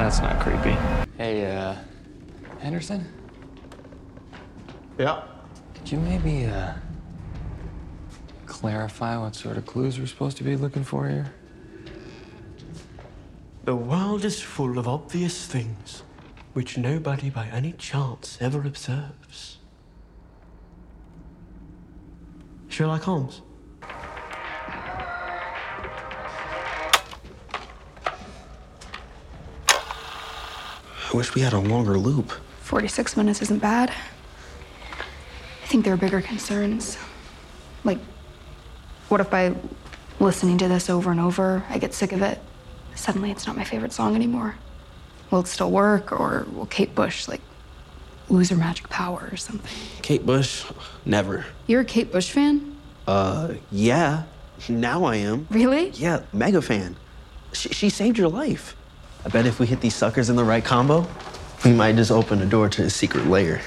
That's not creepy. Hey, uh, Henderson? Yeah. Could you maybe, uh, clarify what sort of clues we're supposed to be looking for here? The world is full of obvious things which nobody by any chance ever observes. Sherlock Holmes. I wish we had a longer loop. 46 minutes isn't bad. I think there are bigger concerns. Like, what if by listening to this over and over, I get sick of it? Suddenly it's not my favorite song anymore. Will it still work, or will Kate Bush, like, lose her magic power or something? Kate Bush? Never. You're a Kate Bush fan? Uh, yeah. Now I am. Really? Yeah, mega fan. She, she saved your life. I bet if we hit these suckers in the right combo, we might just open a door to a secret lair.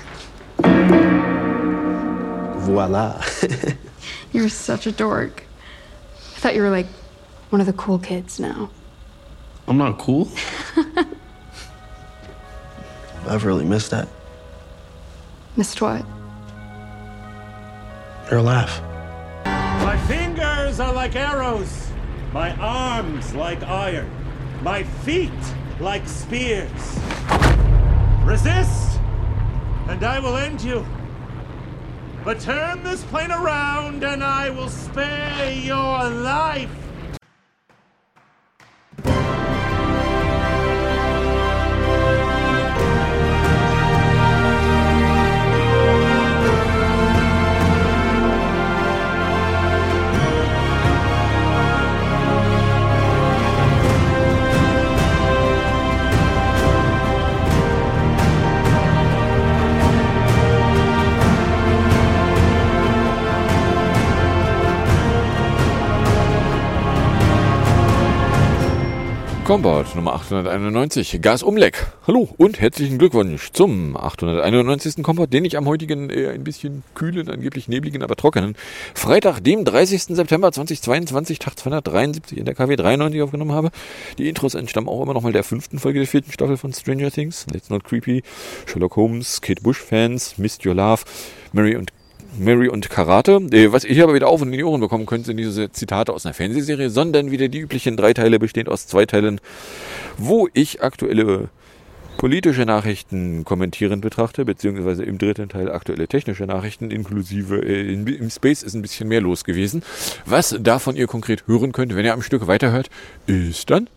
Voila. You're such a dork. I thought you were like one of the cool kids now. I'm not cool. I've really missed that. Missed what? Your laugh. My fingers are like arrows, my arms like iron, my feet like spears. Resist, and I will end you. But turn this plane around, and I will spare your life. Combat Nummer 891, Gasumleck. Hallo und herzlichen Glückwunsch zum 891. Combat, den ich am heutigen eher ein bisschen kühlen, angeblich nebligen, aber trockenen Freitag, dem 30. September 2022, Tag 273 in der KW 93 aufgenommen habe. Die Intros entstammen auch immer noch mal der fünften Folge der vierten Staffel von Stranger Things. Let's Not Creepy, Sherlock Holmes, Kate Bush Fans, Missed Your Love, Mary und Mary und Karate. Äh, Was ihr aber wieder auf und in die Ohren bekommen könnt, sind diese Zitate aus einer Fernsehserie, sondern wieder die üblichen drei Teile, bestehend aus zwei Teilen, wo ich aktuelle politische Nachrichten kommentierend betrachte, beziehungsweise im dritten Teil aktuelle technische Nachrichten, inklusive äh, in, im Space ist ein bisschen mehr los gewesen. Was davon ihr konkret hören könnt, wenn ihr am Stück weiterhört, ist dann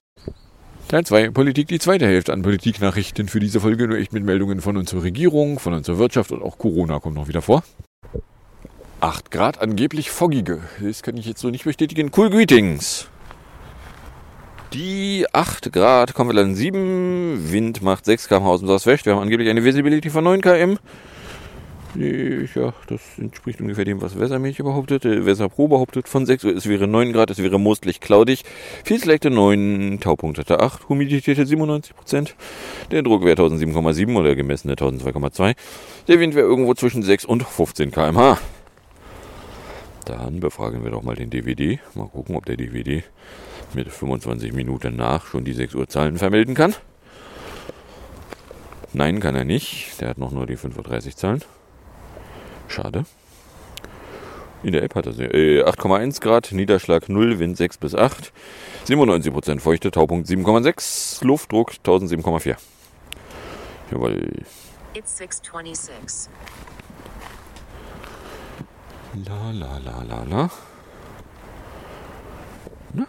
Teil 2, Politik, die zweite Hälfte an Politiknachrichten für diese Folge, nur echt mit Meldungen von unserer Regierung, von unserer Wirtschaft und auch Corona kommt noch wieder vor. 8 Grad angeblich foggige. Das kann ich jetzt so nicht bestätigen. Cool Greetings. Die 8 Grad kommen wir dann 7. Wind macht 6 km aus dem Südwest. Wir haben angeblich eine Visibility von 9 km. Ja, das entspricht ungefähr dem, was Wesermilch behauptet. Äh, Weserpro behauptet von 6 Uhr. Es wäre 9 Grad, es wäre mostlich cloudig. Viel Selekte 9, Taupunkt hatte 8, Humidität 97%. Der Druckwert 1007,7 oder gemessene 1002,2. Der Wind wäre irgendwo zwischen 6 und 15 km/h. Dann befragen wir doch mal den DVD. Mal gucken, ob der DVD mit 25 Minuten nach schon die 6 Uhr Zahlen vermelden kann. Nein, kann er nicht. Der hat noch nur die 5.30 Uhr Zahlen. Schade. In der App hat er sie. Äh, 8,1 Grad, Niederschlag 0, Wind 6 bis 8, 97% Feuchte, Taupunkt 7,6, Luftdruck 1007,4. Jawohl. It's 626. La la la la la. Na?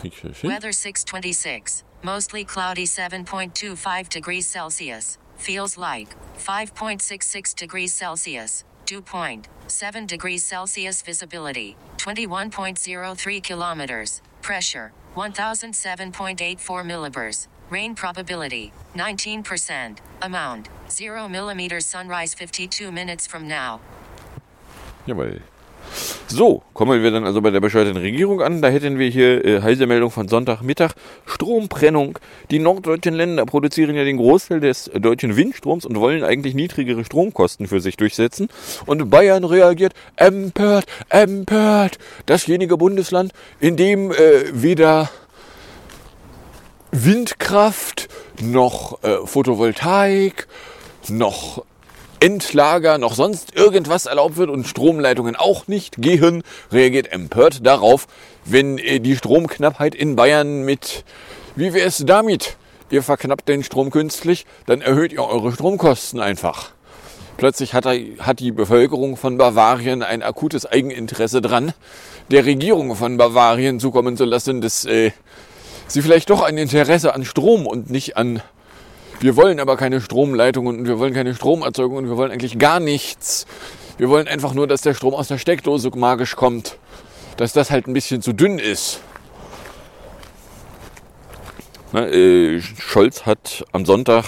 Krieg ich? Weather 626. Mostly cloudy 7.25 degrees Celsius. Feels like 5.66 degrees Celsius. Dew point 7 degrees Celsius. Visibility 21.03 kilometers. Pressure 1007.84 millibars. Rain probability 19%. Amount 0 millimeters. Sunrise 52 minutes from now. Jawohl. So, kommen wir dann also bei der bescheuerten Regierung an. Da hätten wir hier äh, heiße Meldung von Sonntagmittag. Stromprennung. Die norddeutschen Länder produzieren ja den Großteil des deutschen Windstroms und wollen eigentlich niedrigere Stromkosten für sich durchsetzen. Und Bayern reagiert empört, empört. Dasjenige Bundesland, in dem äh, weder Windkraft, noch äh, Photovoltaik, noch Endlager, noch sonst irgendwas erlaubt wird und Stromleitungen auch nicht gehen, reagiert empört darauf, wenn äh, die Stromknappheit in Bayern mit, wie wäre es damit? Ihr verknappt den Strom künstlich, dann erhöht ihr eure Stromkosten einfach. Plötzlich hat, er, hat die Bevölkerung von Bavarien ein akutes Eigeninteresse dran, der Regierung von Bavarien zukommen zu lassen, dass äh, sie vielleicht doch ein Interesse an Strom und nicht an wir wollen aber keine Stromleitungen und wir wollen keine Stromerzeugung und wir wollen eigentlich gar nichts. Wir wollen einfach nur, dass der Strom aus der Steckdose magisch kommt. Dass das halt ein bisschen zu dünn ist. Na, äh, Scholz hat am Sonntag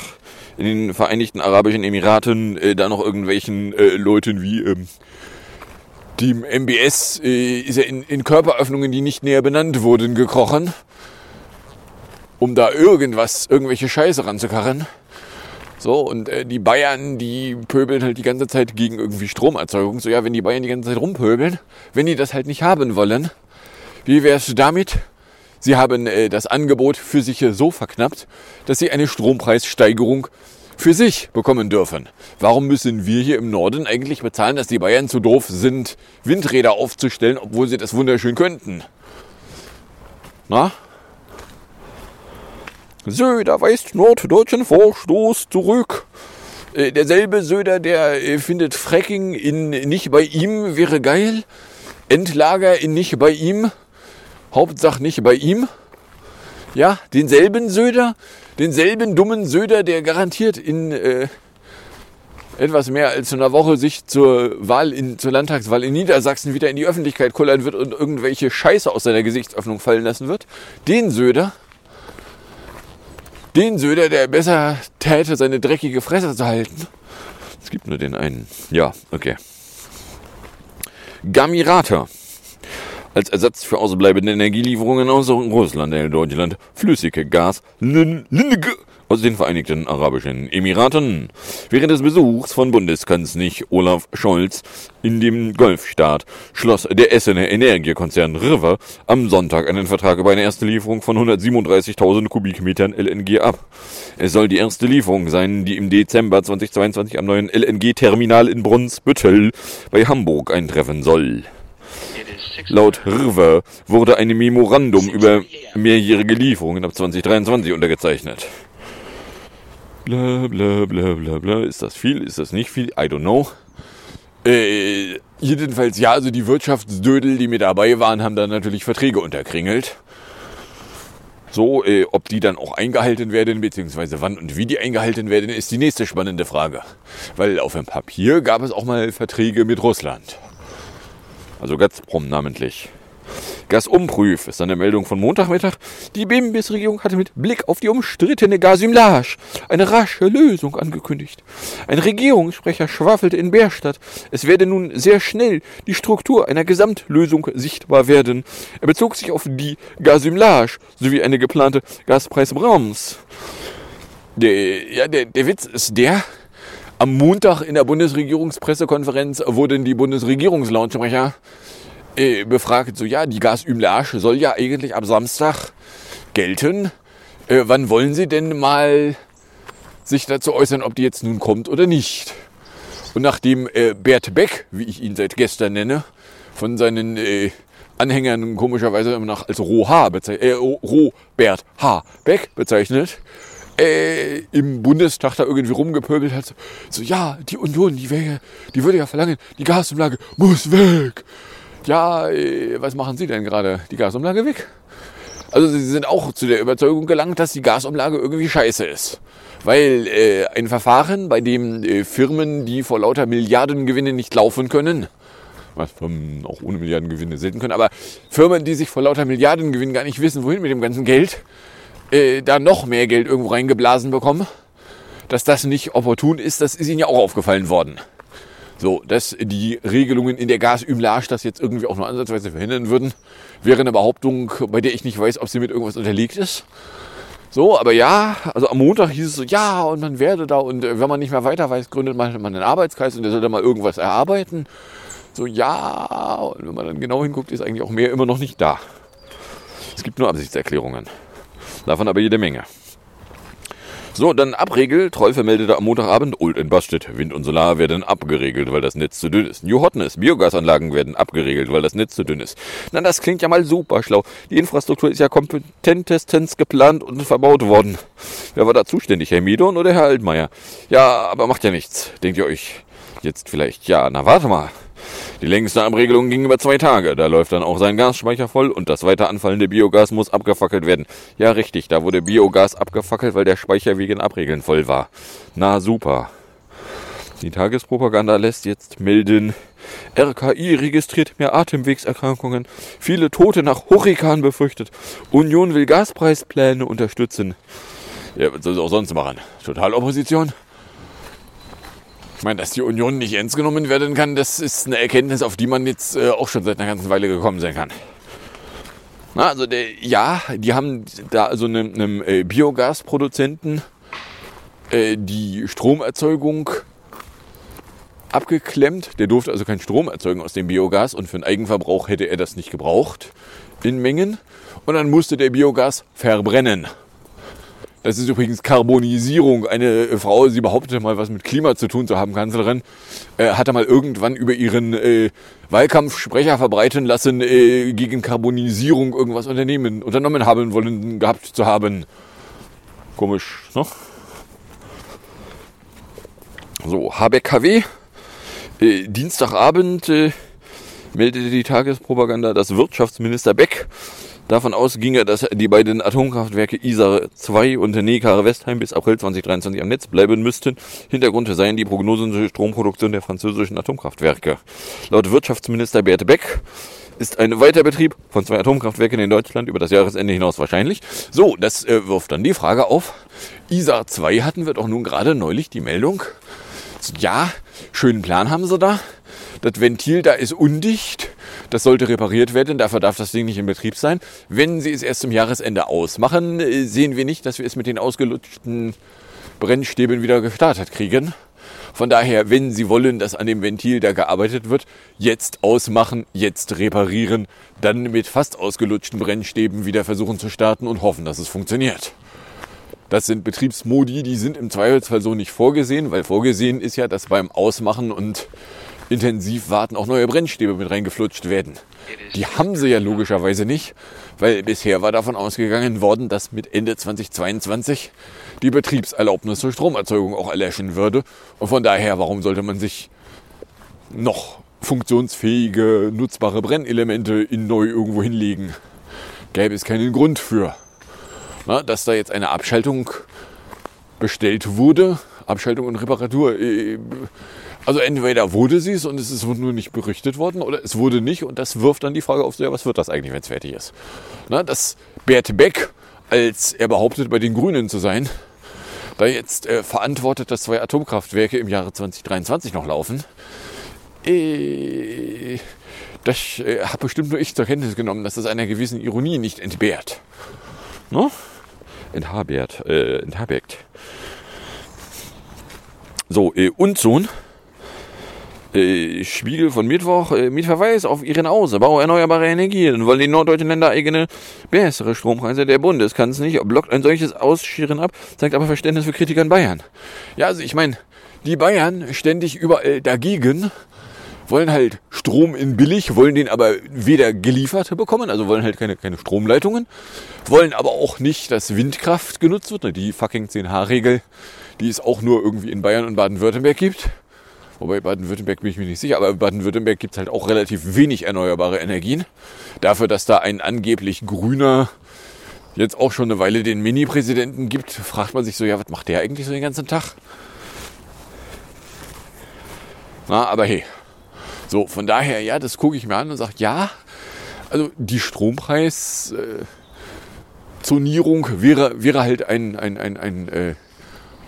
in den Vereinigten Arabischen Emiraten äh, da noch irgendwelchen äh, Leuten wie ähm, dem MBS äh, ist er in, in Körperöffnungen, die nicht näher benannt wurden, gekrochen um da irgendwas, irgendwelche Scheiße ranzukarren. So, und äh, die Bayern, die pöbeln halt die ganze Zeit gegen irgendwie Stromerzeugung. So, ja, wenn die Bayern die ganze Zeit rumpöbeln, wenn die das halt nicht haben wollen, wie wär's damit? Sie haben äh, das Angebot für sich so verknappt, dass sie eine Strompreissteigerung für sich bekommen dürfen. Warum müssen wir hier im Norden eigentlich bezahlen, dass die Bayern zu doof sind, Windräder aufzustellen, obwohl sie das wunderschön könnten? Na? Söder weist norddeutschen Vorstoß zurück. Äh, derselbe Söder, der äh, findet Fracking in nicht bei ihm wäre geil. Endlager in nicht bei ihm. Hauptsache nicht bei ihm. Ja, denselben Söder, denselben dummen Söder, der garantiert in äh, etwas mehr als einer Woche sich zur Wahl in, zur Landtagswahl in Niedersachsen wieder in die Öffentlichkeit kullern wird und irgendwelche Scheiße aus seiner Gesichtsöffnung fallen lassen wird. Den Söder, den Söder, der besser täte, seine dreckige Fresse zu halten. Es gibt nur den einen. Ja, okay. Gamirata. Als Ersatz für ausbleibende Energielieferungen aus Russland erhält Deutschland flüssige Gas aus den Vereinigten Arabischen Emiraten. Während des Besuchs von Bundeskanzler Olaf Scholz in dem Golfstaat schloss der Essener Energiekonzern River am Sonntag einen Vertrag über eine erste Lieferung von 137.000 Kubikmetern LNG ab. Es soll die erste Lieferung sein, die im Dezember 2022 am neuen LNG-Terminal in Brunsbüttel bei Hamburg eintreffen soll. Laut River wurde ein Memorandum über mehrjährige Lieferungen ab 2023 untergezeichnet. Bla bla bla bla bla. Ist das viel? Ist das nicht viel? I don't know. Äh, jedenfalls, ja, also die Wirtschaftsdödel, die mit dabei waren, haben dann natürlich Verträge unterkringelt. So, äh, ob die dann auch eingehalten werden, beziehungsweise wann und wie die eingehalten werden, ist die nächste spannende Frage. Weil auf dem Papier gab es auch mal Verträge mit Russland. Also Gazprom namentlich. Gasumprüf ist eine Meldung von Montagmittag. Die BMWs-Regierung hatte mit Blick auf die umstrittene Gasumlage eine rasche Lösung angekündigt. Ein Regierungssprecher schwafelte in Bärstadt, es werde nun sehr schnell die Struktur einer Gesamtlösung sichtbar werden. Er bezog sich auf die Gasumlage sowie eine geplante Gaspreisbremse. Der, ja, der, der Witz ist der, am Montag in der Bundesregierungspressekonferenz wurden die Bundesregierungslautsprecher äh, befragt, so ja, die Gasümlage soll ja eigentlich ab Samstag gelten. Äh, wann wollen Sie denn mal sich dazu äußern, ob die jetzt nun kommt oder nicht? Und nachdem äh, Bert Beck, wie ich ihn seit gestern nenne, von seinen äh, Anhängern komischerweise immer noch als Roh bezeichnet, äh, Robert H. Beck bezeichnet, äh, im Bundestag da irgendwie rumgepöbelt hat. So, ja, die Union, die, wäre, die würde ja verlangen, die Gasumlage muss weg. Ja, äh, was machen Sie denn gerade? Die Gasumlage weg? Also Sie sind auch zu der Überzeugung gelangt, dass die Gasumlage irgendwie scheiße ist. Weil äh, ein Verfahren, bei dem äh, Firmen, die vor lauter Milliardengewinne nicht laufen können, was Firmen auch ohne Milliardengewinne selten können, aber Firmen, die sich vor lauter Milliardengewinnen gar nicht wissen, wohin mit dem ganzen Geld, äh, da noch mehr Geld irgendwo reingeblasen bekommen, dass das nicht opportun ist, das ist ihnen ja auch aufgefallen worden. So, dass die Regelungen in der Gasümlage das jetzt irgendwie auch nur ansatzweise verhindern würden, wäre eine Behauptung, bei der ich nicht weiß, ob sie mit irgendwas unterlegt ist. So, aber ja, also am Montag hieß es so, ja, und man werde da, und äh, wenn man nicht mehr weiter weiß, gründet man einen Arbeitskreis und der soll da mal irgendwas erarbeiten. So, ja, und wenn man dann genau hinguckt, ist eigentlich auch mehr immer noch nicht da. Es gibt nur Absichtserklärungen. Davon aber jede Menge. So, dann Abregel. Troll vermeldete am Montagabend, Old and Busted. Wind und Solar werden abgeregelt, weil das Netz zu dünn ist. New Hotness. Biogasanlagen werden abgeregelt, weil das Netz zu dünn ist. Na, das klingt ja mal super schlau. Die Infrastruktur ist ja kompetentestens geplant und verbaut worden. Wer war da zuständig? Herr Miedon oder Herr Altmaier? Ja, aber macht ja nichts. Denkt ihr euch jetzt vielleicht, ja, na warte mal. Die längste Abregelung ging über zwei Tage. Da läuft dann auch sein Gasspeicher voll und das weiter anfallende Biogas muss abgefackelt werden. Ja, richtig, da wurde Biogas abgefackelt, weil der Speicher wegen Abregeln voll war. Na super. Die Tagespropaganda lässt jetzt melden, RKI registriert mehr Atemwegserkrankungen, viele Tote nach Hurrikan befürchtet, Union will Gaspreispläne unterstützen. Ja, was soll sie auch sonst machen? Totalopposition? Ich meine, dass die Union nicht ernst genommen werden kann, das ist eine Erkenntnis, auf die man jetzt äh, auch schon seit einer ganzen Weile gekommen sein kann. Also der, ja, die haben da also einem, einem äh, Biogasproduzenten äh, die Stromerzeugung abgeklemmt. Der durfte also keinen Strom erzeugen aus dem Biogas und für den Eigenverbrauch hätte er das nicht gebraucht in Mengen. Und dann musste der Biogas verbrennen. Das ist übrigens Karbonisierung. Eine Frau, sie behauptete mal, was mit Klima zu tun zu haben, Kanzlerin, äh, hatte mal irgendwann über ihren äh, Wahlkampfsprecher verbreiten lassen, äh, gegen Karbonisierung irgendwas unternehmen, unternommen haben wollen, gehabt zu haben. Komisch, ne? So, Habeck KW. Äh, Dienstagabend äh, meldete die Tagespropaganda, dass Wirtschaftsminister Beck davon ausginge, dass die beiden Atomkraftwerke Isar 2 und Neckar-Westheim bis April 2023 am Netz bleiben müssten. Hintergrund seien die Prognosen zur Stromproduktion der französischen Atomkraftwerke. Laut Wirtschaftsminister Bert Beck ist ein Weiterbetrieb von zwei Atomkraftwerken in Deutschland über das Jahresende hinaus wahrscheinlich. So, das äh, wirft dann die Frage auf. Isar 2 hatten wir doch nun gerade neulich die Meldung. Ja, schönen Plan haben sie da. Das Ventil da ist undicht. Das sollte repariert werden. Dafür darf das Ding nicht in Betrieb sein. Wenn sie es erst zum Jahresende ausmachen, äh, sehen wir nicht, dass wir es mit den ausgelutschten Brennstäben wieder gestartet kriegen. Von daher, wenn Sie wollen, dass an dem Ventil da gearbeitet wird, jetzt ausmachen, jetzt reparieren, dann mit fast ausgelutschten Brennstäben wieder versuchen zu starten und hoffen, dass es funktioniert. Das sind Betriebsmodi, die sind im Zweifelsfall so nicht vorgesehen, weil vorgesehen ist ja, dass beim Ausmachen und intensiv warten auch neue Brennstäbe mit reingeflutscht werden. Die haben sie ja logischerweise nicht, weil bisher war davon ausgegangen worden, dass mit Ende 2022 die Betriebserlaubnis zur Stromerzeugung auch erlöschen würde. Und von daher, warum sollte man sich noch funktionsfähige, nutzbare Brennelemente in neu irgendwo hinlegen? Gäbe es keinen Grund für. Na, dass da jetzt eine Abschaltung bestellt wurde, Abschaltung und Reparatur. äh, Also entweder wurde sie es und es ist nur nicht berichtet worden oder es wurde nicht und das wirft dann die Frage auf, ja, was wird das eigentlich, wenn es fertig ist? Na, dass Bert Beck, als er behauptet, bei den Grünen zu sein, da jetzt äh, verantwortet, dass zwei Atomkraftwerke im Jahre 2023 noch laufen, äh, das äh, habe bestimmt nur ich zur Kenntnis genommen, dass das einer gewissen Ironie nicht entbehrt. Ne? Enthabert, äh, enthabergt. So, äh, und Sohn. Äh, Spiegel von Mittwoch äh, mit Verweis auf ihren Ausbau erneuerbarer Energien wollen die norddeutschen Länder eigene bessere Strompreise. Der Bund kann es nicht, blockt ein solches Ausscheren ab, zeigt aber Verständnis für Kritiker in Bayern. Ja, also ich meine, die Bayern ständig überall dagegen, wollen halt Strom in billig, wollen den aber weder geliefert bekommen, also wollen halt keine, keine Stromleitungen, wollen aber auch nicht, dass Windkraft genutzt wird, ne, die fucking 10H-Regel, die es auch nur irgendwie in Bayern und Baden-Württemberg gibt. Wobei Baden-Württemberg bin ich mir nicht sicher, aber in Baden-Württemberg gibt es halt auch relativ wenig erneuerbare Energien. Dafür, dass da ein angeblich grüner jetzt auch schon eine Weile den Mini-Präsidenten gibt, fragt man sich so, ja, was macht der eigentlich so den ganzen Tag? Na, aber hey. So, von daher, ja, das gucke ich mir an und sage, ja, also die Strompreis-Zonierung wäre, wäre halt ein, ein, ein, ein äh,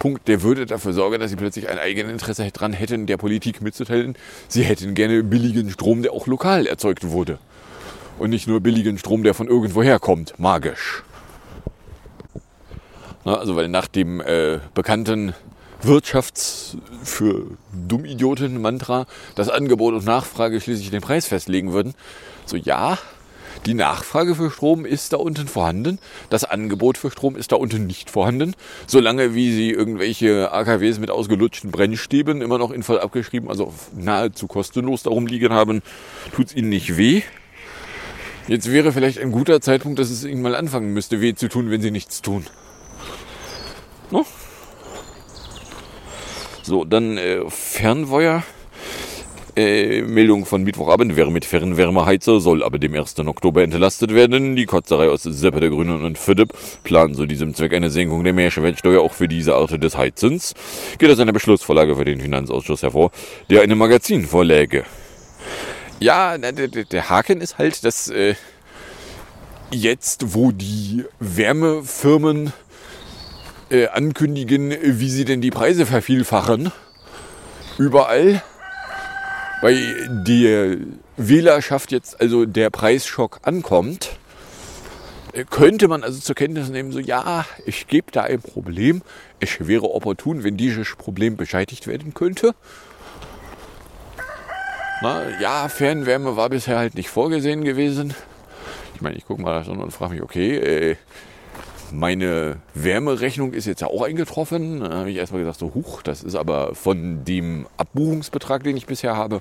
Punkt, der würde dafür sorgen, dass sie plötzlich ein eigenes Interesse dran hätten, der Politik mitzuteilen, sie hätten gerne billigen Strom, der auch lokal erzeugt wurde. Und nicht nur billigen Strom, der von irgendwoher kommt, magisch. Na, also, weil nach dem äh, bekannten Wirtschafts- für Dummidioten-Mantra, das Angebot und Nachfrage schließlich den Preis festlegen würden. So ja, Die Nachfrage für Strom ist da unten vorhanden. Das Angebot für Strom ist da unten nicht vorhanden. Solange wie sie irgendwelche AKWs mit ausgelutschten Brennstäben immer noch in voll abgeschrieben, also nahezu kostenlos darum liegen haben, tut's ihnen nicht weh. Jetzt wäre vielleicht ein guter Zeitpunkt, dass es ihnen mal anfangen müsste, weh zu tun, wenn sie nichts tun. No? So, dann äh, Fernweuer. Äh, Meldung von Mittwochabend. Wer mit Fernwärmeheizer soll aber dem 1. Oktober entlastet werden. Die Kotzerei aus Seppe der Grünen und FIDIP planen zu diesem Zweck eine Senkung der Mehrwertsteuer auch für diese Art des Heizens. Geht aus einer Beschlussvorlage für den Finanzausschuss hervor, der eine Magazin vorläge. Ja, der Haken ist halt, dass äh, jetzt, wo die Wärmefirmen äh, ankündigen, wie sie denn die Preise vervielfachen, überall bei der Wählerschaft jetzt also der Preisschock ankommt, könnte man also zur Kenntnis nehmen, so ja, ich gebe da ein Problem, es wäre opportun, wenn dieses Problem beseitigt werden könnte. Na, ja, Fernwärme war bisher halt nicht vorgesehen gewesen. Ich meine, ich gucke mal da so und frage mich, okay, äh, meine Wärmerechnung ist jetzt ja auch eingetroffen. Da habe ich erstmal gesagt, so huch, das ist aber von dem Abbuchungsbetrag, den ich bisher habe,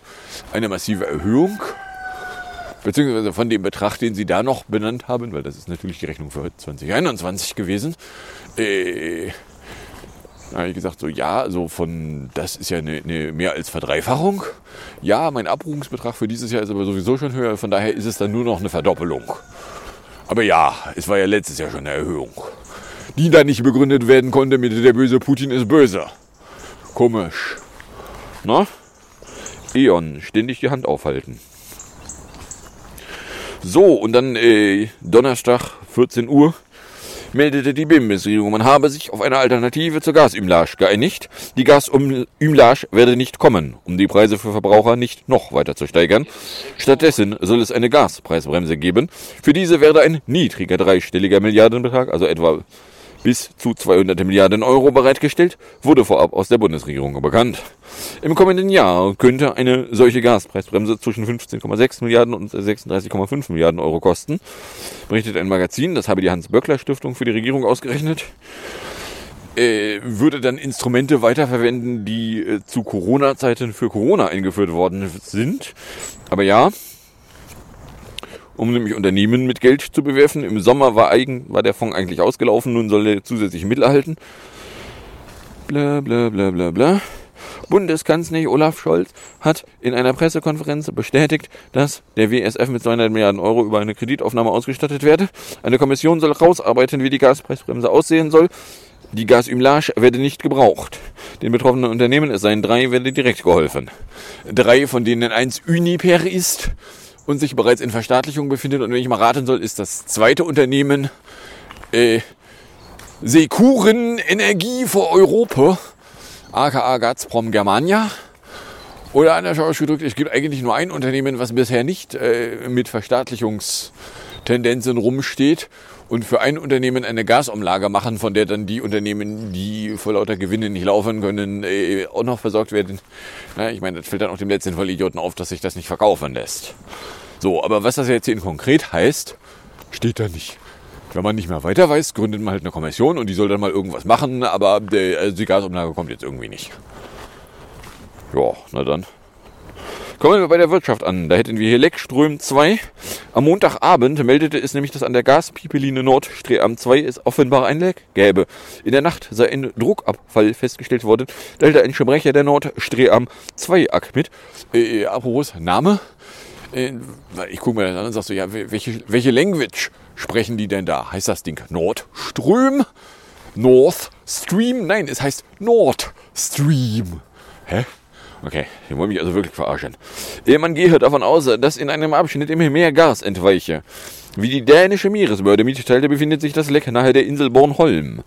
eine massive Erhöhung. Beziehungsweise von dem Betrag, den Sie da noch benannt haben, weil das ist natürlich die Rechnung für 2021 gewesen. Äh, da habe ich gesagt, so ja, also von, das ist ja eine, eine mehr als Verdreifachung. Ja, mein Abbuchungsbetrag für dieses Jahr ist aber sowieso schon höher, von daher ist es dann nur noch eine Verdoppelung. Aber ja, es war ja letztes Jahr schon eine Erhöhung, die dann nicht begründet werden konnte mit der böse Putin ist böse. Komisch. Na? Eon, ständig die Hand aufhalten. So, und dann äh, Donnerstag, 14 Uhr, meldete die Bundesregierung, man habe sich auf eine Alternative zur Gasumlage geeinigt. Die Gasumlage werde nicht kommen, um die Preise für Verbraucher nicht noch weiter zu steigern. Stattdessen soll es eine Gaspreisbremse geben. Für diese werde ein niedriger dreistelliger Milliardenbetrag, also etwa bis zu 200 Milliarden Euro bereitgestellt, wurde vorab aus der Bundesregierung bekannt. Im kommenden Jahr könnte eine solche Gaspreisbremse zwischen 15,6 Milliarden und 36,5 Milliarden Euro kosten, berichtet ein Magazin, das habe die Hans-Böckler-Stiftung für die Regierung ausgerechnet. Äh, würde dann Instrumente weiterverwenden, die äh, zu Corona-Zeiten für Corona eingeführt worden sind. Aber ja, um nämlich Unternehmen mit Geld zu bewerfen. Im Sommer war, eigen, war der Fonds eigentlich ausgelaufen, nun soll er zusätzliche Mittel erhalten. Bla bla bla bla bla. Bundeskanzler Olaf Scholz hat in einer Pressekonferenz bestätigt, dass der WSF mit 200 Milliarden Euro über eine Kreditaufnahme ausgestattet werde. Eine Kommission soll rausarbeiten, wie die Gaspreisbremse aussehen soll. Die Gasumlage werde nicht gebraucht. Den betroffenen Unternehmen, es seien drei, werde direkt geholfen. Drei, von denen eins Uniper ist und sich bereits in Verstaatlichung befindet. Und wenn ich mal raten soll, ist das zweite Unternehmen äh, Sekuren Energie für Europa, aka Gazprom Germania. Oder anders ausgedrückt, es gibt eigentlich nur ein Unternehmen, was bisher nicht äh, mit Verstaatlichungstendenzen rumsteht und für ein Unternehmen eine Gasumlage machen, von der dann die Unternehmen, die vor lauter Gewinne nicht laufen können, äh, auch noch versorgt werden. Na, ich meine, das fällt dann auch dem letzten Vollidioten auf, dass sich das nicht verkaufen lässt. So, aber was das jetzt hier in konkret heißt, steht da nicht. Wenn man nicht mehr weiter weiß, gründet man halt eine Kommission und die soll dann mal irgendwas machen, aber äh, also die Gasumlage kommt jetzt irgendwie nicht. Ja, na dann. Kommen wir bei der Wirtschaft an. Da hätten wir hier Leckström 2. Am Montagabend meldete es nämlich, dass an der Gaspipeline Nordstream 2 es offenbar ein Leck gäbe. In der Nacht sei ein Druckabfall festgestellt worden. Da hält ein Sprecher der Nordstream 2 AK mit. Äh, apropos Name. Äh, ich gucke mir das an und sag so, ja, welche, welche Language sprechen die denn da? Heißt das Ding Nordström? North Stream? Nein, es heißt Nord Stream. Hä? Okay, die wollen mich also wirklich verarschen. Man gehe davon aus, dass in einem Abschnitt immer mehr Gas entweiche. Wie die dänische Meeresbehörde mitteilte, befindet sich das Leck nahe der Insel Bornholm.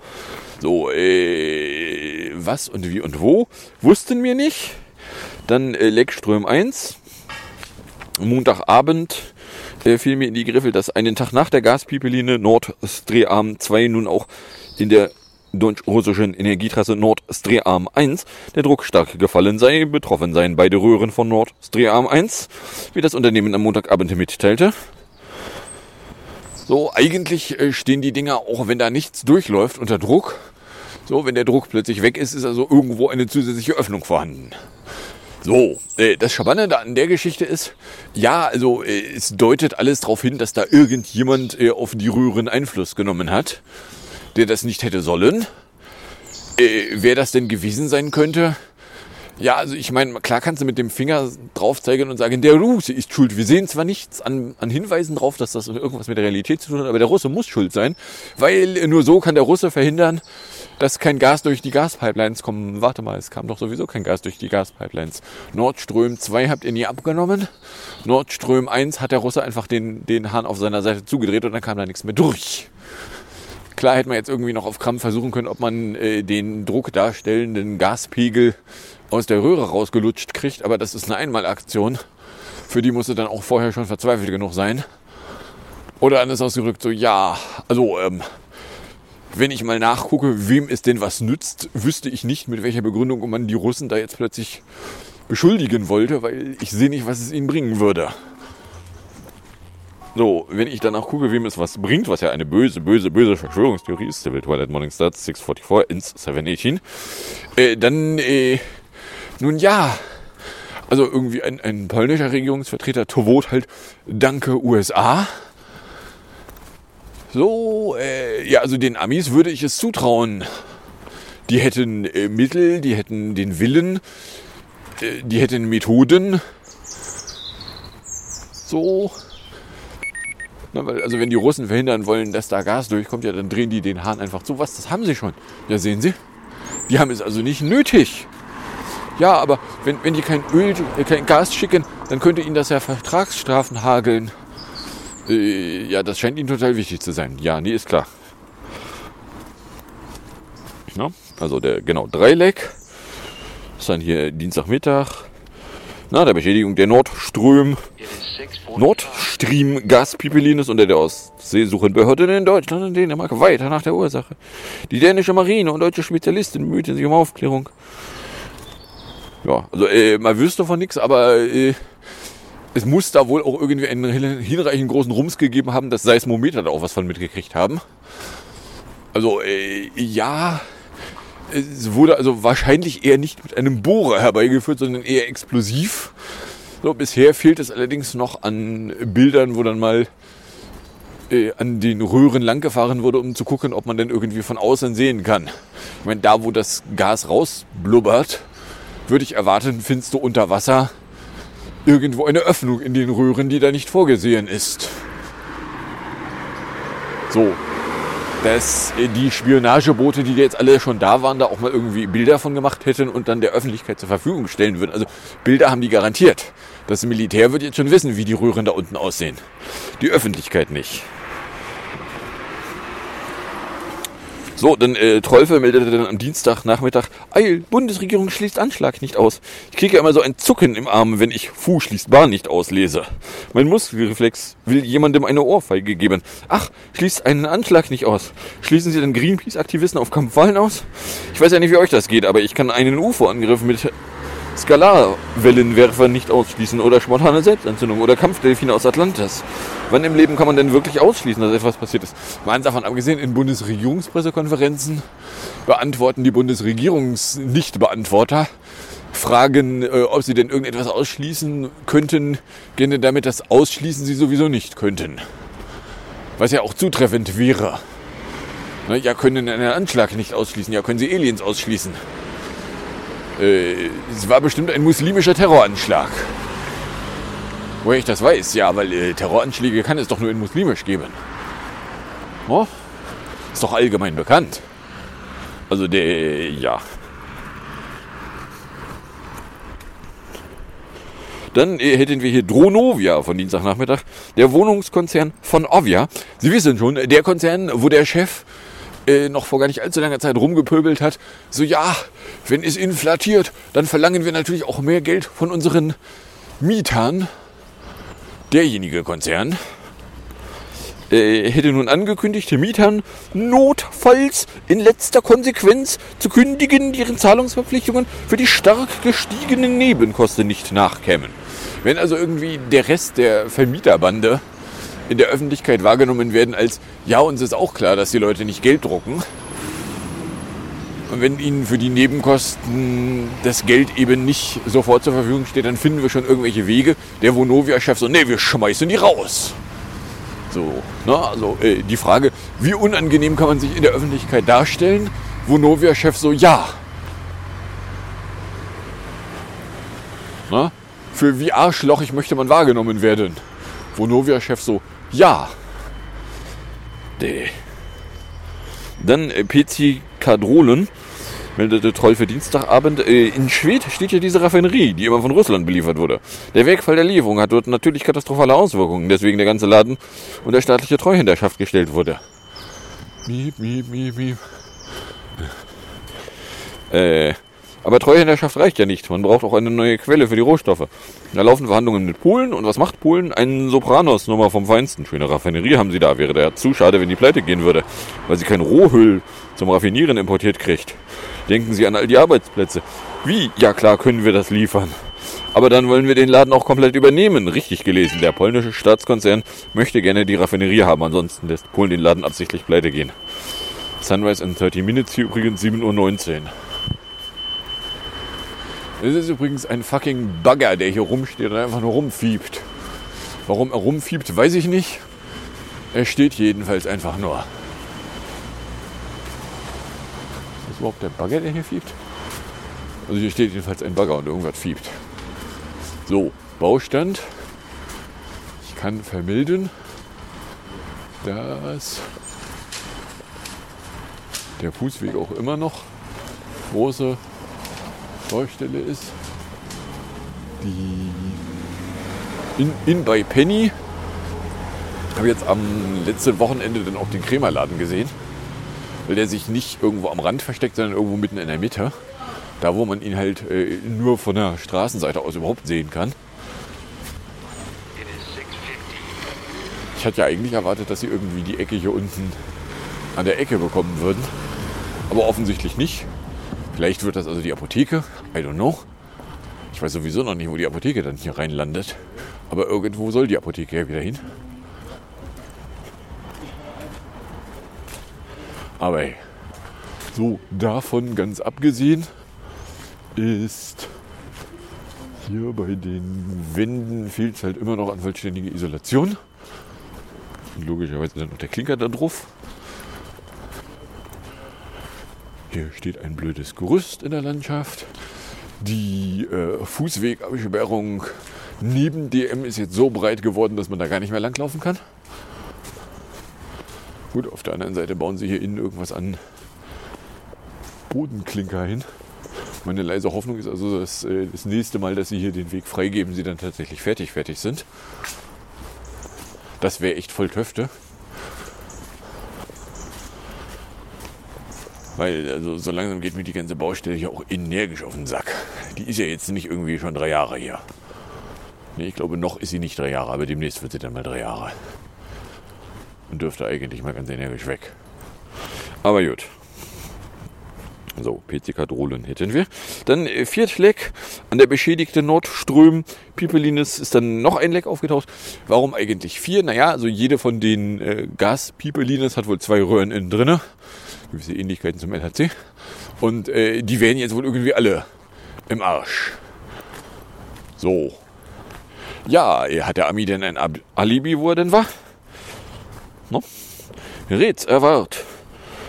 So, äh, was und wie und wo? Wussten wir nicht. Dann äh, Leckström 1. Montagabend äh, fiel mir in die Griffel, dass einen Tag nach der Gaspipeline Nord Stream 2 nun auch in der deutsch-russischen Energietrasse Nord Stream 1 der Druck stark gefallen sei. Betroffen seien beide Röhren von Nord Stream 1, wie das Unternehmen am Montagabend mitteilte. So, eigentlich äh, stehen die Dinger, auch wenn da nichts durchläuft, unter Druck. So, wenn der Druck plötzlich weg ist, ist also irgendwo eine zusätzliche Öffnung vorhanden. So, äh, das Spannende an der Geschichte ist, ja, also äh, es deutet alles darauf hin, dass da irgendjemand auf die Röhren Einfluss genommen hat, der das nicht hätte sollen. Äh, wer das denn gewesen sein könnte? Ja, also ich meine, klar kannst du mit dem Finger drauf zeigen und sagen, der Russe ist schuld. Wir sehen zwar nichts an, an Hinweisen drauf, dass das irgendwas mit der Realität zu tun hat, aber der Russe muss schuld sein, weil nur so kann der Russe verhindern, dass kein Gas durch die Gaspipelines kommt. Warte mal, es kam doch sowieso kein Gas durch die Gaspipelines. Nordström 2 habt ihr nie abgenommen. Nordström 1 hat der Russe einfach den, den Hahn auf seiner Seite zugedreht und dann kam da nichts mehr durch. Klar hätte man jetzt irgendwie noch auf Krampf versuchen können, ob man äh, den Druck darstellenden Gaspegel aus der Röhre rausgelutscht kriegt, aber das ist eine Einmalaktion. Für die musste dann auch vorher schon verzweifelt genug sein. Oder anders ausgedrückt, so ja, also ähm, wenn ich mal nachgucke, wem es denn was nützt, wüsste ich nicht, mit welcher Begründung man die Russen da jetzt plötzlich beschuldigen wollte, weil ich sehe nicht, was es ihnen bringen würde. So, wenn ich danach gucke, wem es was bringt, was ja eine böse, böse, böse Verschwörungstheorie ist, Civil Twilight Morning Stars 644 ins 718, äh, dann, äh, nun ja, also irgendwie ein, ein polnischer Regierungsvertreter towot halt Danke USA. So, äh, ja, also den Amis würde ich es zutrauen. Die hätten äh, Mittel, die hätten den Willen, äh, die hätten Methoden. So. Weil, also wenn die Russen verhindern wollen, dass da Gas durchkommt, ja, dann drehen die den Hahn einfach zu. Was, das haben sie schon. Ja, sehen Sie. Die haben es also nicht nötig. Ja, aber wenn, wenn die kein Öl, äh, kein Gas schicken, dann könnte ihnen das ja Vertragsstrafen hageln. Äh, ja, das scheint ihnen total wichtig zu sein. Ja, nee, ist klar. Ja, also der, genau, Dreileck. Ist dann hier Dienstagmittag. Na, der Beschädigung der Nordström. Nordstream Gaspipelin ist unter der Ostseesuchenbehörde in Deutschland und Dänemark weiter nach der Ursache. Die dänische Marine und deutsche Spezialisten bemühten sich um Aufklärung. Ja, also äh, man wüsste von nichts, aber äh, es muss da wohl auch irgendwie einen hinreichend großen Rums gegeben haben, dass Seismometer da auch was von mitgekriegt haben. Also äh, ja, es wurde also wahrscheinlich eher nicht mit einem Bohrer herbeigeführt, sondern eher explosiv. So, bisher fehlt es allerdings noch an Bildern, wo dann mal äh, an den Röhren langgefahren wurde, um zu gucken, ob man denn irgendwie von außen sehen kann. Ich meine, da wo das Gas rausblubbert, würde ich erwarten, findest du unter Wasser irgendwo eine Öffnung in den Röhren, die da nicht vorgesehen ist. So, dass äh, die Spionageboote, die jetzt alle schon da waren, da auch mal irgendwie Bilder von gemacht hätten und dann der Öffentlichkeit zur Verfügung stellen würden. Also Bilder haben die garantiert. Das Militär wird jetzt schon wissen, wie die Röhren da unten aussehen. Die Öffentlichkeit nicht. So, dann äh, Trollfe meldete dann am Dienstagnachmittag, Eil, Bundesregierung schließt Anschlag nicht aus. Ich kriege immer so ein Zucken im Arm, wenn ich Fu schließt Bahn nicht auslese. Mein Muskelreflex will jemandem eine Ohrfeige geben. Ach, schließt einen Anschlag nicht aus. Schließen Sie den Greenpeace-Aktivisten auf Kampfwallen aus? Ich weiß ja nicht, wie euch das geht, aber ich kann einen UFO-Angriff mit Skalarwellenwerfer nicht ausschließen oder spontane Selbstentzündung oder Kampfdelfine aus Atlantis. Wann im Leben kann man denn wirklich ausschließen, dass etwas passiert ist? Mal eins davon abgesehen, in Bundesregierungspressekonferenzen beantworten die Bundesregierungsnichtbeantworter Fragen, äh, ob sie denn irgendetwas ausschließen könnten, gerne damit, das ausschließen sie sowieso nicht könnten. Was ja auch zutreffend wäre. Ne, ja, können einen Anschlag nicht ausschließen, ja, können sie Aliens ausschließen. Äh, es war bestimmt ein muslimischer Terroranschlag. Woher ich das weiß? Ja, weil äh, Terroranschläge kann es doch nur in muslimisch geben. Oh, ist doch allgemein bekannt. Also der, ja. Dann äh, hätten wir hier Dronovia von Dienstagnachmittag, der Wohnungskonzern von Ovia. Sie wissen schon, der Konzern, wo der Chef äh, noch vor gar nicht allzu langer Zeit rumgepöbelt hat. So, ja, wenn es inflatiert, dann verlangen wir natürlich auch mehr Geld von unseren Mietern. Derjenige Konzern äh, hätte nun angekündigt, den Mietern notfalls in letzter Konsequenz zu kündigen, deren Zahlungsverpflichtungen für die stark gestiegenen Nebenkosten nicht nachkämen. Wenn also irgendwie der Rest der Vermieterbande in der Öffentlichkeit wahrgenommen werden als, ja, uns ist auch klar, dass die Leute nicht Geld drucken. Und wenn ihnen für die Nebenkosten das Geld eben nicht sofort zur Verfügung steht, dann finden wir schon irgendwelche Wege. Der Vonovia-Chef so, nee, wir schmeißen die raus. So, ne? also äh, die Frage, wie unangenehm kann man sich in der Öffentlichkeit darstellen? Vonovia-Chef so, ja. Na? Für wie arschlochig möchte man wahrgenommen werden? Vonovia-Chef so, ja. Nee. Dann äh, PC Kadrolen meldete Troll für Dienstagabend. Äh, in Schwedt steht ja diese Raffinerie, die immer von Russland beliefert wurde. Der Wegfall der Lieferung hat dort natürlich katastrophale Auswirkungen, deswegen der ganze Laden unter staatliche Treuhänderschaft gestellt wurde. Miep, miep, miep, miep. Äh, aber Treuhänderschaft reicht ja nicht. Man braucht auch eine neue Quelle für die Rohstoffe. Da laufen Verhandlungen mit Polen und was macht Polen? Einen Sopranos Nummer vom Feinsten. Schöne Raffinerie haben sie da. Wäre der zu schade, wenn die pleite gehen würde, weil sie kein Rohöl zum Raffinieren importiert kriegt. Denken Sie an all die Arbeitsplätze. Wie? Ja klar, können wir das liefern. Aber dann wollen wir den Laden auch komplett übernehmen. Richtig gelesen. Der polnische Staatskonzern möchte gerne die Raffinerie haben. Ansonsten lässt Polen den Laden absichtlich pleite gehen. Sunrise in 30 Minutes hier übrigens 7.19 Uhr. Das ist übrigens ein fucking Bagger, der hier rumsteht und einfach nur rumfiebt. Warum er rumfiebt, weiß ich nicht. Er steht jedenfalls einfach nur. Ist das überhaupt der Bagger, der hier fiebt? Also hier steht jedenfalls ein Bagger und irgendwas fiebt. So, Baustand. Ich kann vermelden, dass der Fußweg auch immer noch große Baustelle ist. Die in, in bei Penny. Habe jetzt am letzten Wochenende dann auch den Krämerladen gesehen. Weil der sich nicht irgendwo am Rand versteckt, sondern irgendwo mitten in der Mitte. Da, wo man ihn halt äh, nur von der Straßenseite aus überhaupt sehen kann. Ich hatte ja eigentlich erwartet, dass sie irgendwie die Ecke hier unten an der Ecke bekommen würden. Aber offensichtlich nicht. Vielleicht wird das also die Apotheke. I don't know. Ich weiß sowieso noch nicht, wo die Apotheke dann hier reinlandet. Aber irgendwo soll die Apotheke ja wieder hin. Aber hey, so davon ganz abgesehen ist hier bei den Wänden fehlt es halt immer noch an vollständiger Isolation. Und logischerweise dann noch der Klinker da drauf. Hier steht ein blödes Gerüst in der Landschaft. Die äh, Fußwegabsperrung neben DM ist jetzt so breit geworden, dass man da gar nicht mehr langlaufen kann. Gut, auf der anderen Seite bauen sie hier innen irgendwas an Bodenklinker hin. Meine leise Hoffnung ist also, dass äh, das nächste Mal, dass sie hier den Weg freigeben, sie dann tatsächlich fertig fertig sind. Das wäre echt voll Töfte. Weil also so langsam geht mir die ganze Baustelle hier auch energisch auf den Sack. Die ist ja jetzt nicht irgendwie schon drei Jahre hier. Nee, ich glaube, noch ist sie nicht drei Jahre, aber demnächst wird sie dann mal drei Jahre. Und dürfte eigentlich mal ganz energisch weg. Aber gut. So, PC-Kadrolen hätten wir. Dann äh, Viertleck an der beschädigten Nordström. Pipelines ist dann noch ein Leck aufgetaucht. Warum eigentlich vier? Naja, also jede von den äh, Gas-Pipelines hat wohl zwei Röhren innen drinne gewisse Ähnlichkeiten zum LHC. Und äh, die wären jetzt wohl irgendwie alle im Arsch. So. Ja, hat der Ami denn ein Ab Alibi, wo er denn war? No? Räts erwart.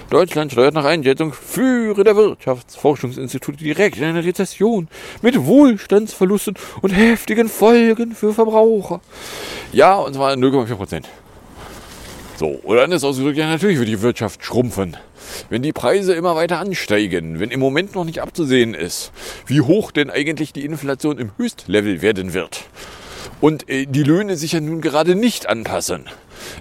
Deutschland steuert nach Einschätzung führender Wirtschaftsforschungsinstitute direkt in eine Rezession mit Wohlstandsverlusten und heftigen Folgen für Verbraucher. Ja, und zwar 0,4 Prozent. So, oder anders ausgedrückt, ja, natürlich wird die Wirtschaft schrumpfen. Wenn die Preise immer weiter ansteigen, wenn im Moment noch nicht abzusehen ist, wie hoch denn eigentlich die Inflation im Höchstlevel werden wird und äh, die Löhne sich ja nun gerade nicht anpassen,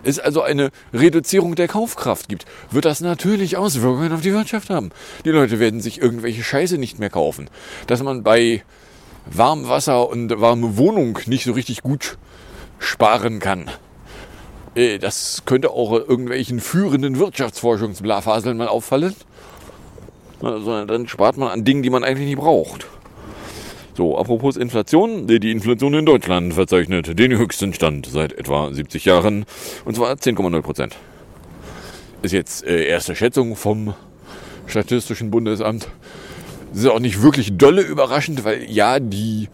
es also eine Reduzierung der Kaufkraft gibt, wird das natürlich Auswirkungen auf die Wirtschaft haben. Die Leute werden sich irgendwelche Scheiße nicht mehr kaufen. Dass man bei Warmwasser und warme Wohnung nicht so richtig gut sparen kann. Äh, das könnte auch irgendwelchen führenden Wirtschaftsforschungsblafaseln mal auffallen. Sondern dann spart man an Dingen, die man eigentlich nicht braucht. So, apropos Inflation. Die Inflation in Deutschland verzeichnet den höchsten Stand seit etwa 70 Jahren. Und zwar 10,0 Prozent. Ist jetzt äh, erste Schätzung vom Statistischen Bundesamt. Das ist auch nicht wirklich dolle überraschend, weil ja, die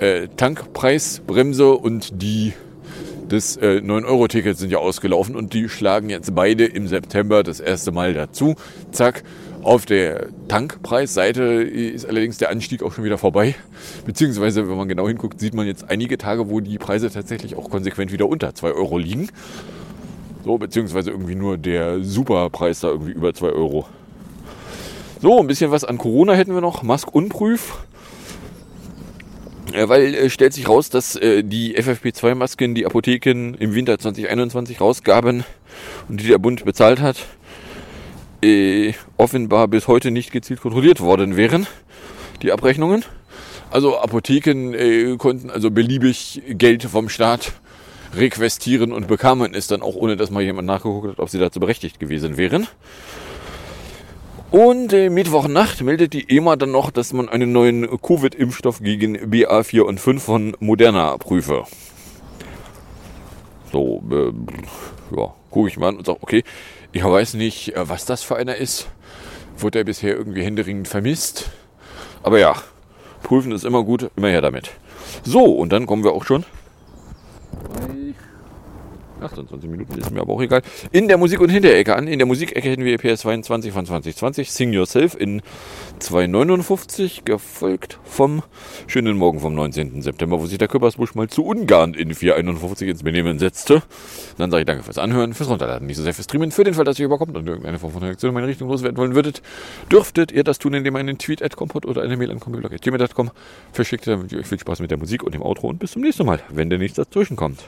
äh, Tankpreisbremse und die des äh, 9-Euro-Tickets sind ja ausgelaufen und die schlagen jetzt beide im September das erste Mal dazu. Zack. Auf der Tankpreisseite ist allerdings der Anstieg auch schon wieder vorbei. Beziehungsweise, wenn man genau hinguckt, sieht man jetzt einige Tage, wo die Preise tatsächlich auch konsequent wieder unter 2 Euro liegen. So, beziehungsweise irgendwie nur der Superpreis da irgendwie über 2 Euro. So, ein bisschen was an Corona hätten wir noch. Mask unprüf. Ja, weil äh, stellt sich raus, dass äh, die FFP2-Masken die Apotheken im Winter 2021 rausgaben und die der Bund bezahlt hat, äh, offenbar bis heute nicht gezielt kontrolliert worden wären, die Abrechnungen. Also Apotheken äh, konnten also beliebig Geld vom Staat requestieren und bekamen es dann auch, ohne dass mal jemand nachgeguckt hat, ob sie dazu berechtigt gewesen wären. Und äh, Mittwochnacht meldet die EMA dann noch, dass man einen neuen Covid-Impfstoff gegen BA4 und 5 von Moderna prüfe. So, äh, ja, gucke ich mal an und sage, okay, ich weiß nicht, äh, was das für einer ist. Wurde er bisher irgendwie händeringend vermisst. Aber ja, prüfen ist immer gut, immer her damit. So, und dann kommen wir auch schon 28 Minuten ist mir aber auch egal. In der Musik- und Hinterecke an. In der Musikecke hätten wir PS 22 von 2020, Sing Yourself in 259, gefolgt vom schönen Morgen vom 19. September, wo sich der Köppersbusch mal zu Ungarn in 451 ins Benehmen setzte. Dann sage ich danke fürs Anhören, fürs Runterladen, nicht so sehr fürs Streamen. Für den Fall, dass ihr überkommt und irgendeine Form von Reaktion in meine Richtung loswerden wollen würdet, dürftet ihr das tun, indem ihr einen Tweet at kompot oder eine Mail an kombiblog.gmail.com verschickt. Dann wünsche ich euch viel Spaß mit der Musik und dem Outro und bis zum nächsten Mal, wenn der nichts dazwischen kommt.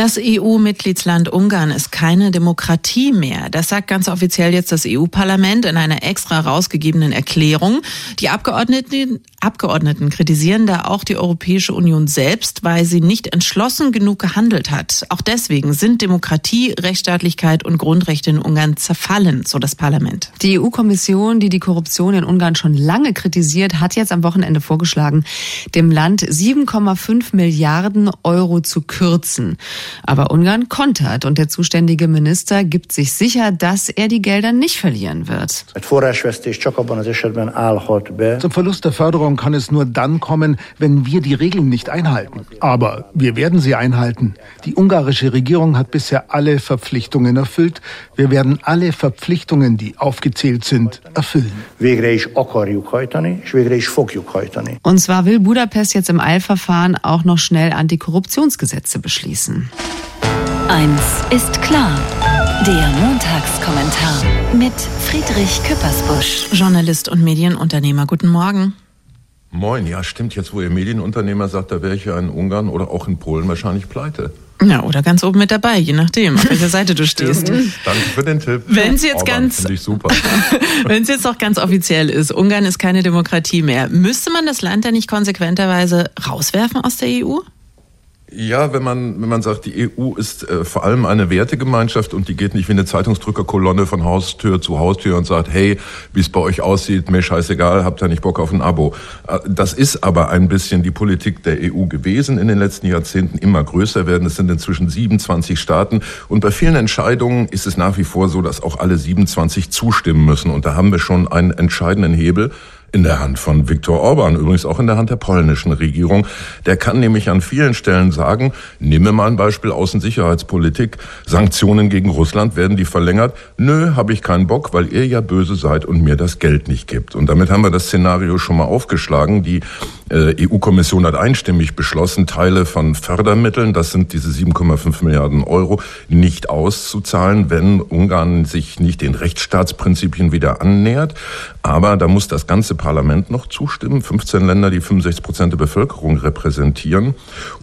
Das EU-Mitgliedsland Ungarn ist keine Demokratie mehr. Das sagt ganz offiziell jetzt das EU-Parlament in einer extra rausgegebenen Erklärung. Die Abgeordneten, Abgeordneten kritisieren da auch die Europäische Union selbst, weil sie nicht entschlossen genug gehandelt hat. Auch deswegen sind Demokratie, Rechtsstaatlichkeit und Grundrechte in Ungarn zerfallen, so das Parlament. Die EU-Kommission, die die Korruption in Ungarn schon lange kritisiert, hat jetzt am Wochenende vorgeschlagen, dem Land 7,5 Milliarden Euro zu kürzen. Aber Ungarn kontert und der zuständige Minister gibt sich sicher, dass er die Gelder nicht verlieren wird. Zum Verlust der Förderung kann es nur dann kommen, wenn wir die Regeln nicht einhalten. Aber wir werden sie einhalten. Die ungarische Regierung hat bisher alle Verpflichtungen erfüllt. Wir werden alle Verpflichtungen, die aufgezählt sind, erfüllen. Und zwar will Budapest jetzt im Eilverfahren auch noch schnell Antikorruptionsgesetze beschließen. Eins ist klar. Der Montagskommentar mit Friedrich Küppersbusch. Journalist und Medienunternehmer. Guten Morgen. Moin, ja, stimmt. Jetzt, wo ihr Medienunternehmer sagt, da wäre ich ja in Ungarn oder auch in Polen wahrscheinlich pleite. Ja, oder ganz oben mit dabei, je nachdem, auf welcher Seite du stehst. Danke für den Tipp. Wenn es jetzt Orban, ganz, Finde ich super. wenn es jetzt auch ganz offiziell ist, Ungarn ist keine Demokratie mehr, müsste man das Land da nicht konsequenterweise rauswerfen aus der EU? Ja, wenn man, wenn man sagt, die EU ist äh, vor allem eine Wertegemeinschaft und die geht nicht wie eine Zeitungsdrückerkolonne von Haustür zu Haustür und sagt, hey, wie es bei euch aussieht, mir scheißegal, habt ihr nicht Bock auf ein Abo. Äh, das ist aber ein bisschen die Politik der EU gewesen in den letzten Jahrzehnten, immer größer werden. Es sind inzwischen 27 Staaten und bei vielen Entscheidungen ist es nach wie vor so, dass auch alle 27 zustimmen müssen und da haben wir schon einen entscheidenden Hebel in der Hand von Viktor Orban, übrigens auch in der Hand der polnischen Regierung. Der kann nämlich an vielen Stellen sagen, nehme mal ein Beispiel Außensicherheitspolitik, Sanktionen gegen Russland, werden die verlängert? Nö, habe ich keinen Bock, weil ihr ja böse seid und mir das Geld nicht gibt. Und damit haben wir das Szenario schon mal aufgeschlagen. Die EU-Kommission hat einstimmig beschlossen, Teile von Fördermitteln, das sind diese 7,5 Milliarden Euro, nicht auszuzahlen, wenn Ungarn sich nicht den Rechtsstaatsprinzipien wieder annähert. Aber da muss das ganze Parlament noch zustimmen. 15 Länder, die 65 Prozent der Bevölkerung repräsentieren.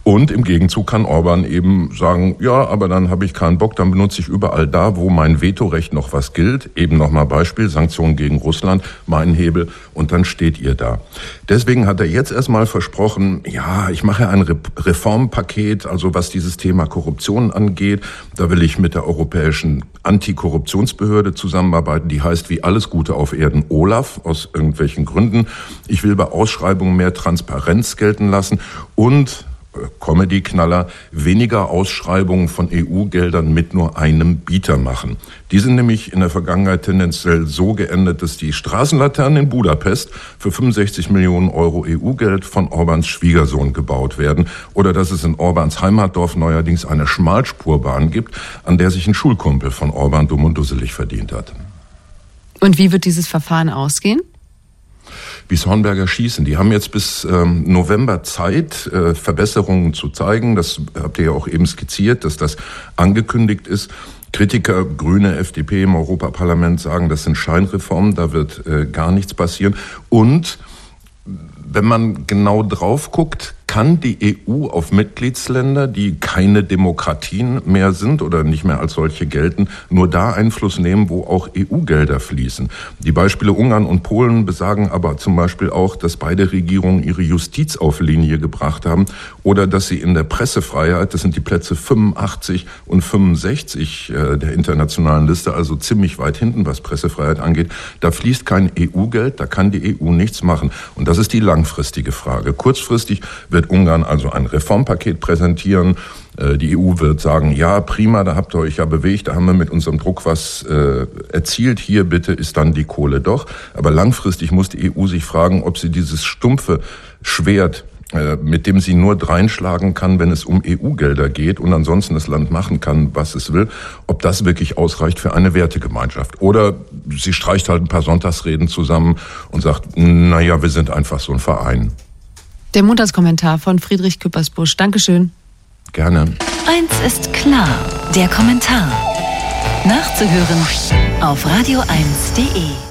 Und im Gegenzug kann Orban eben sagen, ja, aber dann habe ich keinen Bock, dann benutze ich überall da, wo mein Vetorecht noch was gilt. Eben nochmal Beispiel, Sanktionen gegen Russland, mein Hebel. Und dann steht ihr da. Deswegen hat er jetzt erstmal versprochen, ja, ich mache ein Re Reformpaket, also was dieses Thema Korruption angeht. Da will ich mit der Europäischen Antikorruptionsbehörde zusammenarbeiten, die heißt wie alles Gute auf Erden Olaf aus irgendwelchen Gründen. Ich will bei Ausschreibungen mehr Transparenz gelten lassen und Comedy-Knaller, weniger Ausschreibungen von EU-Geldern mit nur einem Bieter machen. Die sind nämlich in der Vergangenheit tendenziell so geendet, dass die Straßenlaternen in Budapest für 65 Millionen Euro EU-Geld von Orbans Schwiegersohn gebaut werden oder dass es in Orbans Heimatdorf neuerdings eine Schmalspurbahn gibt, an der sich ein Schulkumpel von Orban dumm und dusselig verdient hat. Und wie wird dieses Verfahren ausgehen? Wie Hornberger schießen. Die haben jetzt bis ähm, November Zeit, äh, Verbesserungen zu zeigen. Das habt ihr ja auch eben skizziert, dass das angekündigt ist. Kritiker, Grüne, FDP im Europaparlament sagen, das sind Scheinreformen, da wird äh, gar nichts passieren. Und wenn man genau drauf guckt, kann die EU auf Mitgliedsländer, die keine Demokratien mehr sind oder nicht mehr als solche gelten, nur da Einfluss nehmen, wo auch EU-Gelder fließen. Die Beispiele Ungarn und Polen besagen aber zum Beispiel auch, dass beide Regierungen ihre Justiz auf Linie gebracht haben oder dass sie in der Pressefreiheit, das sind die Plätze 85 und 65 äh, der internationalen Liste, also ziemlich weit hinten, was Pressefreiheit angeht, da fließt kein EU-Geld, da kann die EU nichts machen. Und das ist die langfristige Frage. Kurzfristig wird Ungarn also ein Reformpaket präsentieren. Äh, die EU wird sagen, ja, prima, da habt ihr euch ja bewegt, da haben wir mit unserem Druck was äh, erzielt. Hier bitte ist dann die Kohle doch. Aber langfristig muss die EU sich fragen, ob sie dieses stumpfe Schwert äh, mit dem sie nur dreinschlagen kann, wenn es um EU-Gelder geht und ansonsten das Land machen kann, was es will, ob das wirklich ausreicht für eine Wertegemeinschaft. Oder sie streicht halt ein paar Sonntagsreden zusammen und sagt, naja, wir sind einfach so ein Verein. Der Montagskommentar von Friedrich Küppersbusch. Dankeschön. Gerne. Eins ist klar, der Kommentar. Nachzuhören auf radio1.de.